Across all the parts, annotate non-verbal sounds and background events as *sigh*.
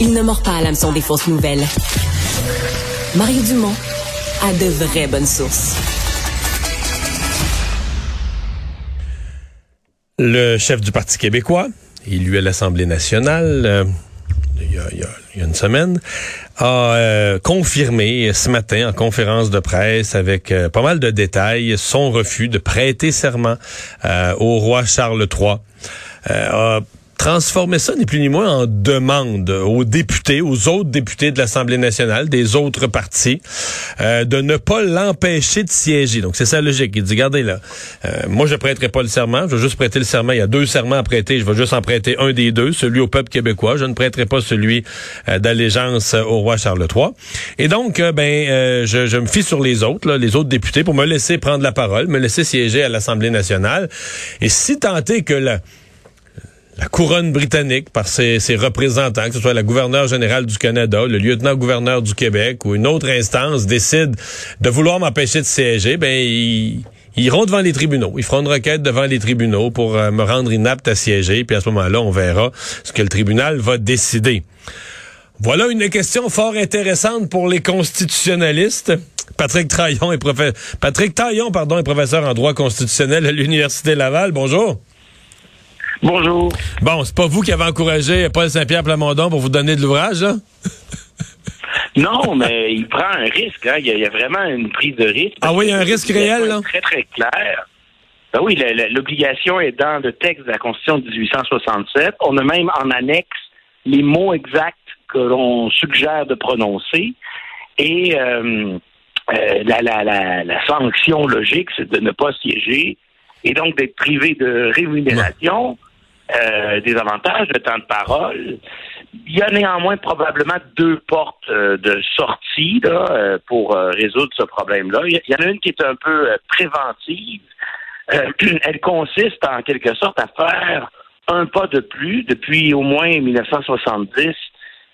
il ne mord pas à l'hameçon des fausses nouvelles. Mario Dumont a de vraies bonnes sources. Le chef du Parti québécois, élu à l'Assemblée nationale, euh, il, y a, une semaine, a euh, confirmé ce matin en conférence de presse avec euh, pas mal de détails son refus de prêter serment au roi Charles III. Transformer ça, ni plus ni moins, en demande aux députés, aux autres députés de l'Assemblée nationale, des autres partis, euh, de ne pas l'empêcher de siéger. Donc, c'est la logique. Il dit, regardez là, euh, moi, je prêterai pas le serment, je vais juste prêter le serment. Il y a deux serments à prêter, je vais juste en prêter un des deux, celui au peuple québécois. Je ne prêterai pas celui euh, d'allégeance au roi Charles III. Et donc, ben, je, je, me fie sur les autres, là, les autres députés, pour me laisser prendre la parole, me laisser siéger à l'Assemblée nationale. Et si tant est que la la couronne britannique par ses, représentants, que ce soit la gouverneure générale du Canada, le lieutenant-gouverneur du Québec ou une autre instance décide de vouloir m'empêcher de siéger, ben ils, ils, iront devant les tribunaux. Ils feront une requête devant les tribunaux pour euh, me rendre inapte à siéger, puis à ce moment-là, on verra ce que le tribunal va décider. Voilà une question fort intéressante pour les constitutionnalistes. Patrick. Patrick Taillon, pardon, est professeur en droit constitutionnel à l'Université Laval. Bonjour. Bonjour. Bon, c'est pas vous qui avez encouragé Paul Saint-Pierre Plamondon pour vous donner de l'ouvrage, là? *laughs* non, mais il prend un risque. Hein. Il, y a, il, y a, vraiment une prise de risque. Ah oui, il y a un risque réel, là? Très, très clair. Ben oui, l'obligation est dans le texte de la Constitution de 1867. On a même en annexe les mots exacts que l'on suggère de prononcer. Et euh, euh, la, la, la, la sanction logique, c'est de ne pas siéger et donc d'être privé de rémunération. Euh, des avantages de temps de parole. Il y a néanmoins probablement deux portes euh, de sortie là, euh, pour résoudre ce problème-là. Il y en a une qui est un peu préventive. *clears throat* elle consiste en quelque sorte à faire un pas de plus. Depuis au moins 1970,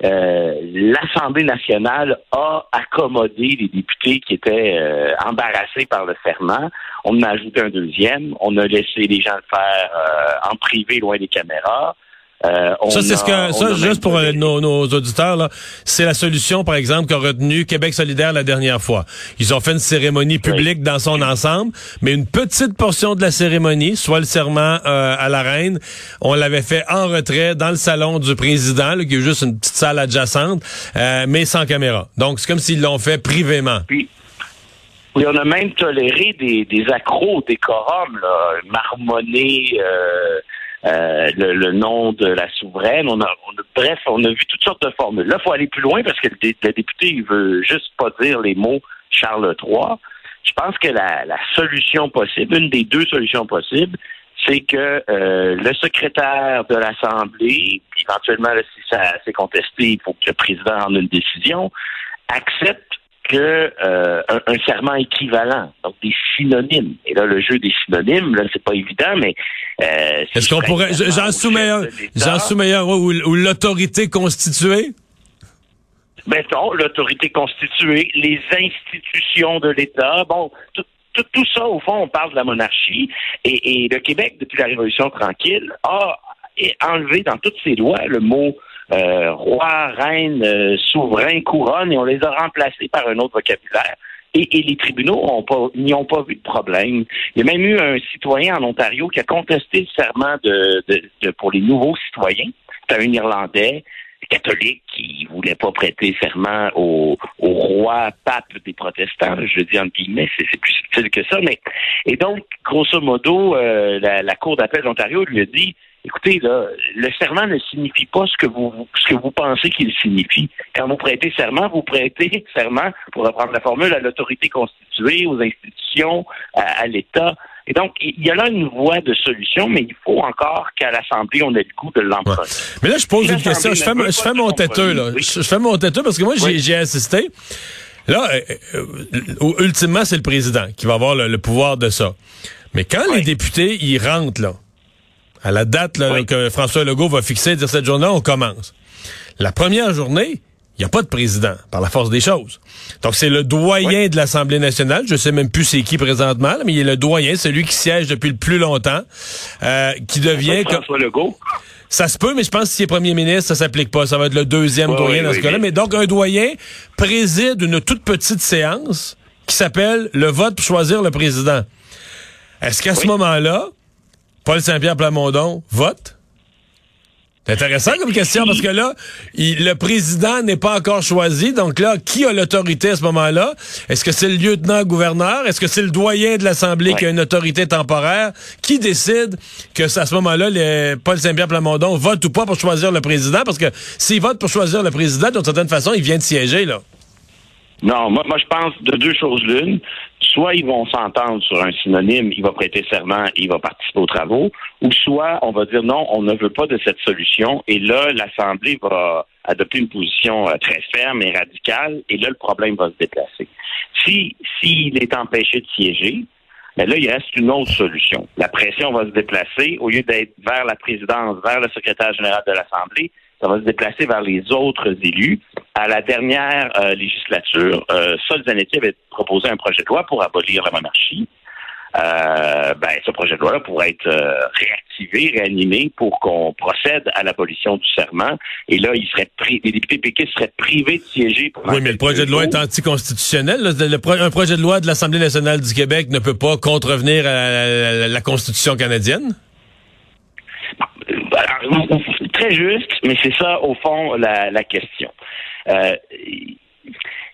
l'Assemblée nationale a accommodé les députés qui étaient embarrassés par le serment on en a ajouté un deuxième. On a laissé les gens le faire euh, en privé, loin des caméras. Euh, ça, c'est ce que, ça, juste pour euh, nos, nos, auditeurs, c'est la solution, par exemple, qu'a retenu Québec solidaire la dernière fois. Ils ont fait une cérémonie publique dans son ensemble, mais une petite portion de la cérémonie, soit le serment euh, à la reine, on l'avait fait en retrait dans le salon du président, là, qui est juste une petite salle adjacente, mais sans caméra. Donc, c'est comme s'ils l'ont fait privément. Puis, oui, on a même toléré des, des accros au décorum, là, marmonner euh, euh, le, le, nom de la souveraine. On a, on a, bref, on a vu toutes sortes de formules. Là, il faut aller plus loin parce que le, le, député, il veut juste pas dire les mots Charles III. Je pense que la, la solution possible, une des deux solutions possibles, c'est que euh, le secrétaire de l'Assemblée, éventuellement, là, si ça s'est contesté, il faut que le président en ait une décision, accepte que euh, un, un, serment équivalent, donc des synonymes. Et là, le jeu des synonymes, là, c'est pas évident, mais euh, est-ce qu'on pourrait Jean Soumeilleur, Jean Soumeilleur, ou, ou l'autorité constituée? Mettons, l'autorité constituée, les institutions de l'État, bon, tout, tout, tout, ça, au fond, on parle de la monarchie. Et, et le Québec, depuis la Révolution tranquille, a enlevé dans toutes ses lois le mot euh, roi, reine, euh, souverain, couronne, et on les a remplacés par un autre vocabulaire. Et, et les tribunaux n'y ont pas vu de problème. Il y a même eu un citoyen en Ontario qui a contesté le serment de, de, de pour les nouveaux citoyens. C'est un Irlandais catholique qui voulait pas prêter serment au, au roi pape des protestants. Je dis en guillemets, c'est plus subtil que ça. Mais et donc, grosso modo, euh, la, la Cour d'appel d'Ontario lui a dit Écoutez, là, le serment ne signifie pas ce que vous ce que vous pensez qu'il signifie. Quand vous prêtez serment, vous prêtez serment, pour reprendre la formule, à l'autorité constituée, aux institutions, à, à l'État. Et donc, il y a là une voie de solution, mais il faut encore qu'à l'Assemblée, on ait le goût de l'emprunter. Ouais. Mais là, je pose une question. Je fais, je fais mon têteux, là. Oui. Je, fais mon têteux parce que moi, oui. j'ai assisté. Là, euh, euh, ultimement, c'est le président qui va avoir le, le pouvoir de ça. Mais quand oui. les députés, ils rentrent, là, à la date là, oui. que François Legault va fixer, dire cette journée, on commence. La première journée, il n'y a pas de président, par la force des choses. Donc, c'est le doyen oui. de l'Assemblée nationale. Je sais même plus c'est qui présentement, mais il est le doyen, celui qui siège depuis le plus longtemps, euh, qui devient... François Legault. Ça se peut, mais je pense que s'il est premier ministre, ça s'applique pas. Ça va être le deuxième Oui, doyen dans ce cas-là. mais- donc, un doyen préside une toute petite séance qui s'appelle le vote pour choisir le président. Est-ce qu'à ce moment-là, Paul Saint-Pierre Plamondon vote? C'est intéressant comme question parce que là, le président n'est pas encore choisi. Donc là, qui a l'autorité à ce moment-là? Est-ce que c'est le lieutenant-gouverneur? Est-ce que c'est le doyen de l'Assemblée qui a une autorité temporaire? Qui décide que à ce moment-là, Paul Saint-Pierre Plamondon vote ou pas pour choisir le président? Parce que s'il vote pour choisir le président, d'une certaine façon, il vient de siéger, là. Non, moi, moi je pense de deux choses l'une. Soit ils vont s'entendre sur un synonyme, il va prêter serment il va participer aux travaux, ou soit on va dire non, on ne veut pas de cette solution, et là, l'Assemblée va adopter une position euh, très ferme et radicale, et là, le problème va se déplacer. Si s'il est empêché de siéger, ben là, il reste une autre solution. La pression va se déplacer, au lieu d'être vers la présidence, vers le secrétaire général de l'Assemblée, ça va se déplacer vers les autres élus. À la dernière euh, législature, euh, Sol Zanetti avait proposé un projet de loi pour abolir la monarchie. Euh, ben, ce projet de loi-là pourrait être euh, réactivé, réanimé pour qu'on procède à l'abolition du serment. Et là, il serait pri- les députés péquistes seraient privés de siéger. pendant Oui, mais le projet de loi est anticonstitutionnel. là. Un projet de loi de l'Assemblée nationale du Québec ne peut pas contrevenir à la Constitution canadienne? Très juste, mais c'est ça, au fond, la, question. Euh,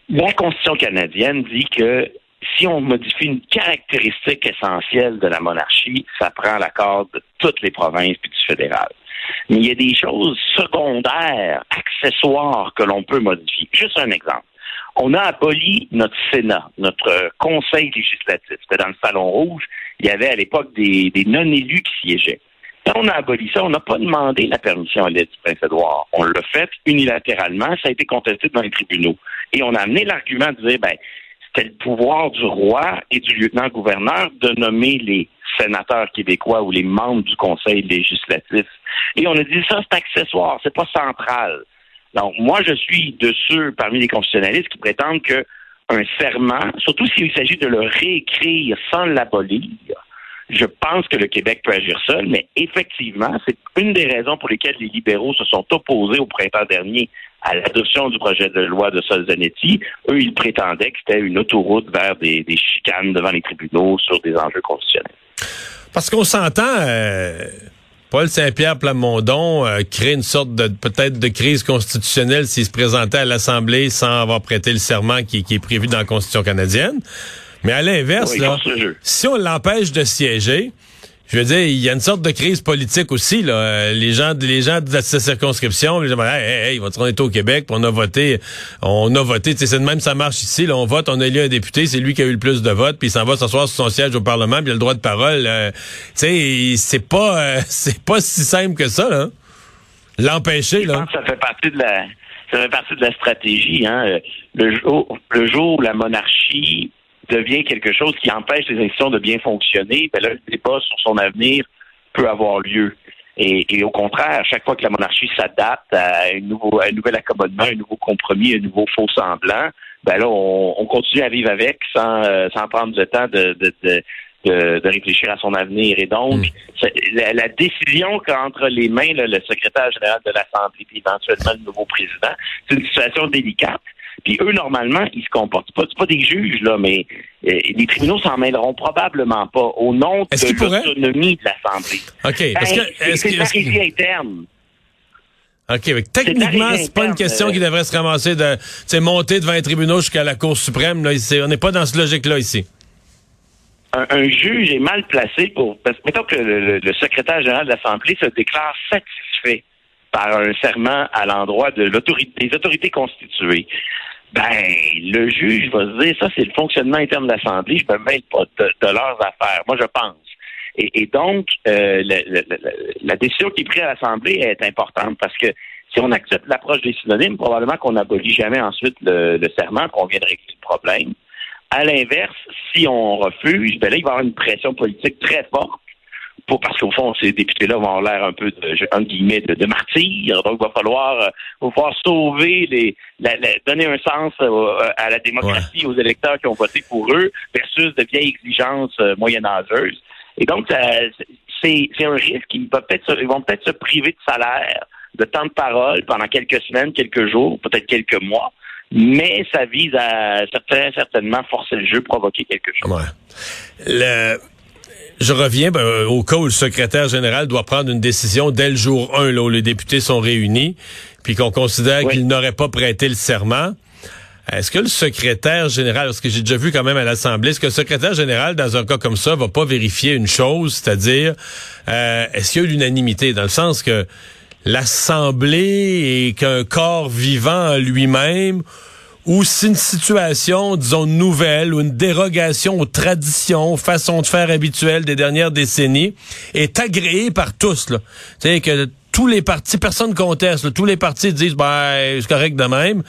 la Constitution canadienne dit que si on modifie une caractéristique essentielle de la monarchie, ça prend l'accord de toutes les provinces puis du fédéral. Mais il y a des choses secondaires, accessoires que l'on peut modifier. Juste un exemple. On a aboli notre Sénat, notre conseil législatif. C'était dans le Salon Rouge. Il y avait à l'époque des non-élus qui siégeaient. Quand on a aboli ça, on n'a pas demandé la permission à l'aide du Prince-Édouard. On l'a fait unilatéralement. Ça a été contesté devant les tribunaux. Et on a amené l'argument de dire, ben, c'était le pouvoir du roi et du lieutenant-gouverneur de nommer les sénateurs québécois ou les membres du Conseil législatif. Et on a dit ça, c'est accessoire, c'est pas central. Donc, moi, je suis de ceux parmi les constitutionnalistes qui prétendent que un serment, surtout s'il s'agit de le réécrire sans l'abolir, je pense que le Québec peut agir seul, mais effectivement, c'est une des raisons pour lesquelles les libéraux se sont opposés au printemps dernier à l'adoption du projet de loi de Solzanetti. Eux, ils prétendaient que c'était une autoroute vers des, chicanes devant les tribunaux sur des enjeux constitutionnels. Parce qu'on s'entend, euh, Paul Saint-Pierre Plamondon euh, crée une sorte de peut-être de crise constitutionnelle s'il se présentait à l'Assemblée sans avoir prêté le serment qui est prévu dans la Constitution canadienne. Mais à l'inverse, si on l'empêche de siéger, je veux dire, il y a une sorte de crise politique aussi. Là. Euh, Les gens, les gens de sa circonscription, les gens, dire, hey, hey, on est au Québec, puis on a voté, on a voté. tu sais, C'est de même, ça marche ici. Là, on vote, on a élu un député, c'est lui qui a eu le plus de votes, puis il s'en va s'asseoir sur son siège au Parlement, puis il a le droit de parole. Euh, tu sais, c'est pas, euh, *laughs* c'est pas si simple que ça. là. L'empêcher, Je là. pense que ça fait partie de la, ça fait partie de la stratégie. Hein. Euh, Le jour, le jour où la monarchie devient quelque chose qui empêche les institutions de bien fonctionner, ben là, le débat sur son avenir peut avoir lieu. Et, et au contraire, à chaque fois que la monarchie s'adapte à, un nouveau, à un nouvel accommodement, un nouveau compromis, un nouveau faux semblant, ben là, on, on continue à vivre avec sans, euh, sans prendre le temps de, de, de, de, de réfléchir à son avenir. Et donc, c'est- la, la décision qu'entre les mains là, le secrétaire général de l'Assemblée puis éventuellement le nouveau président, c'est une situation délicate. Puis eux, normalement, ils se comportent pas. C'est pas des juges, là, mais euh, les tribunaux s'en mêleront probablement pas au nom de l'autonomie de l'Assemblée. OK. Ben, c'est que- régie interne. OK, mais techniquement, c'est pas une question euh, qui devrait se ramasser de, tu sais, monter devant les tribunaux jusqu'à la Cour suprême. Là, on n'est pas dans ce logique-là ici. un, un juge est mal placé pour. Parce mettons que le, le- le secrétaire général de l'Assemblée se déclare satisfait par un serment à l'endroit de l'autorité, des autorités constituées. Ben, le juge va se dire ça, c'est le fonctionnement interne de l'Assemblée, je me mêle pas de, de leurs affaires. Moi, je pense. Et, donc, euh, la décision qui est prise à l'Assemblée est importante parce que si on accepte l'approche des synonymes, probablement qu'on n'abolit jamais ensuite le, le serment, qu'on vient de régler le problème. À l'inverse, si on refuse, ben là, il va y avoir une pression politique très forte. Pour, parce qu'au fond, ces députés-là vont avoir l'air un peu de, entre guillemets, de, de martyrs. Donc, il va falloir, euh, va falloir sauver les, la- la- donner un sens euh, à la démocratie, aux électeurs qui ont voté pour eux, versus de vieilles exigences euh, moyenâgeuses. Et donc, ça- c'est un risque. Ils, vont peut-être se priver de salaire, de temps de parole pendant quelques semaines, quelques jours, peut-être quelques mois. Mais ça vise à certainement forcer le jeu, provoquer quelque chose. Ouais. Je reviens ben, au cas où le secrétaire général doit prendre une décision dès le jour 1, là, où les députés sont réunis, puis qu'on considère qu'il n'aurait pas prêté le serment. Est-ce que le secrétaire général, parce que j'ai déjà vu quand même à l'Assemblée, est-ce que le secrétaire général, dans un cas comme ça, va pas vérifier une chose, c'est-à-dire, euh, est-ce qu'il y a l'unanimité, dans le sens que l'Assemblée est qu'un corps vivant lui-même, ou si une situation, disons, nouvelle ou une dérogation aux traditions, façons de faire habituelles des dernières décennies, est agréée par tous, là. Tu que tous les partis, personne conteste, tous les partis disent, ben, c'est correct de même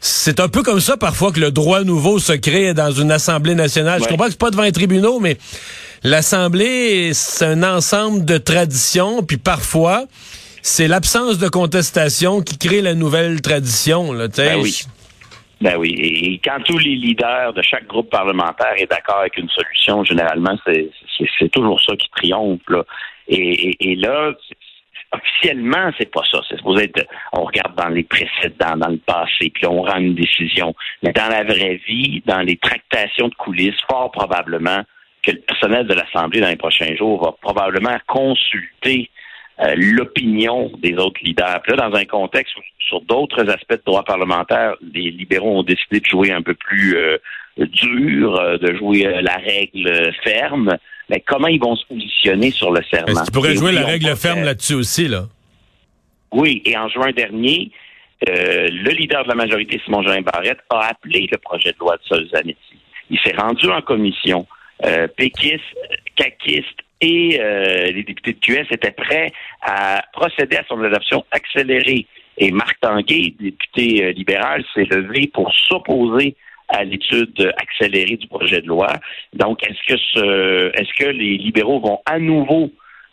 c'est un peu comme ça parfois que le droit nouveau se crée dans une assemblée nationale. Je comprends que c'est pas devant les tribunaux, mais l'assemblée, c'est un ensemble de traditions, puis parfois, c'est l'absence de contestation qui crée la nouvelle tradition. Là, ben oui. Ben oui. Et quand tous les leaders de chaque groupe parlementaire est d'accord avec une solution, généralement, c'est toujours ça qui triomphe. Là. Et, là, officiellement, c'est pas ça. C'est supposé être, on regarde dans les précédents, dans le passé, puis on rend une décision. Mais dans la vraie vie, dans les tractations de coulisses, fort probablement que le personnel de l'Assemblée dans les prochains jours va probablement consulter euh, l'opinion des autres leaders. Puis là, dans un contexte où, sur d'autres aspects de droit parlementaire, les libéraux ont décidé de jouer un peu plus euh, dur, euh, de jouer la règle ferme mais comment ils vont se positionner sur le serment? Tu pourrais jouer la règle ferme là-dessus aussi, là? Oui, et en juin dernier, euh, le leader de la majorité, Simon Jean Barrette, a appelé le projet de loi de Solzanetti. Il s'est rendu en commission. Euh, péquiste, caquiste et euh, les députés de QS étaient prêts à procéder à son adoption accélérée. Et Marc Tanguay, député euh, libéral, s'est levé pour s'opposer à l'étude accélérée du projet de loi. Donc, est-ce que ce, est-ce que les libéraux vont à nouveau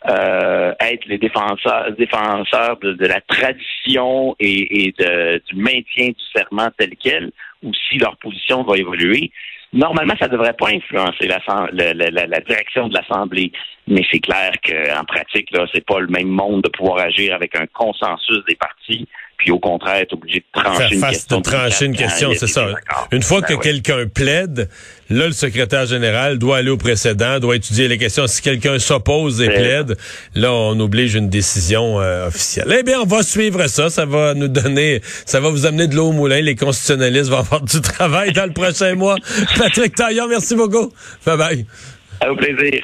euh, être les défenseurs, défenseurs de, la tradition et, du maintien du serment tel quel, ou si leur position va évoluer? Normalement, ça ne devrait pas influencer la, la, direction de l'Assemblée, mais c'est clair qu'en pratique, là, c'est pas le même monde de pouvoir agir avec un consensus des partis puis au contraire être obligé de trancher une question. De trancher une question, c'est ça. Une fois que ben quelqu'un plaide, là, le secrétaire général doit aller au précédent, doit étudier les questions. Si quelqu'un s'oppose et plaide, là, on oblige une décision euh, officielle. Eh bien, on va suivre ça. Ça va nous donner, ça va vous amener de l'eau au moulin. Les constitutionnalistes vont *laughs* avoir du travail dans le prochain mois. Patrick Taillon, merci beaucoup. Bye bye. Au plaisir.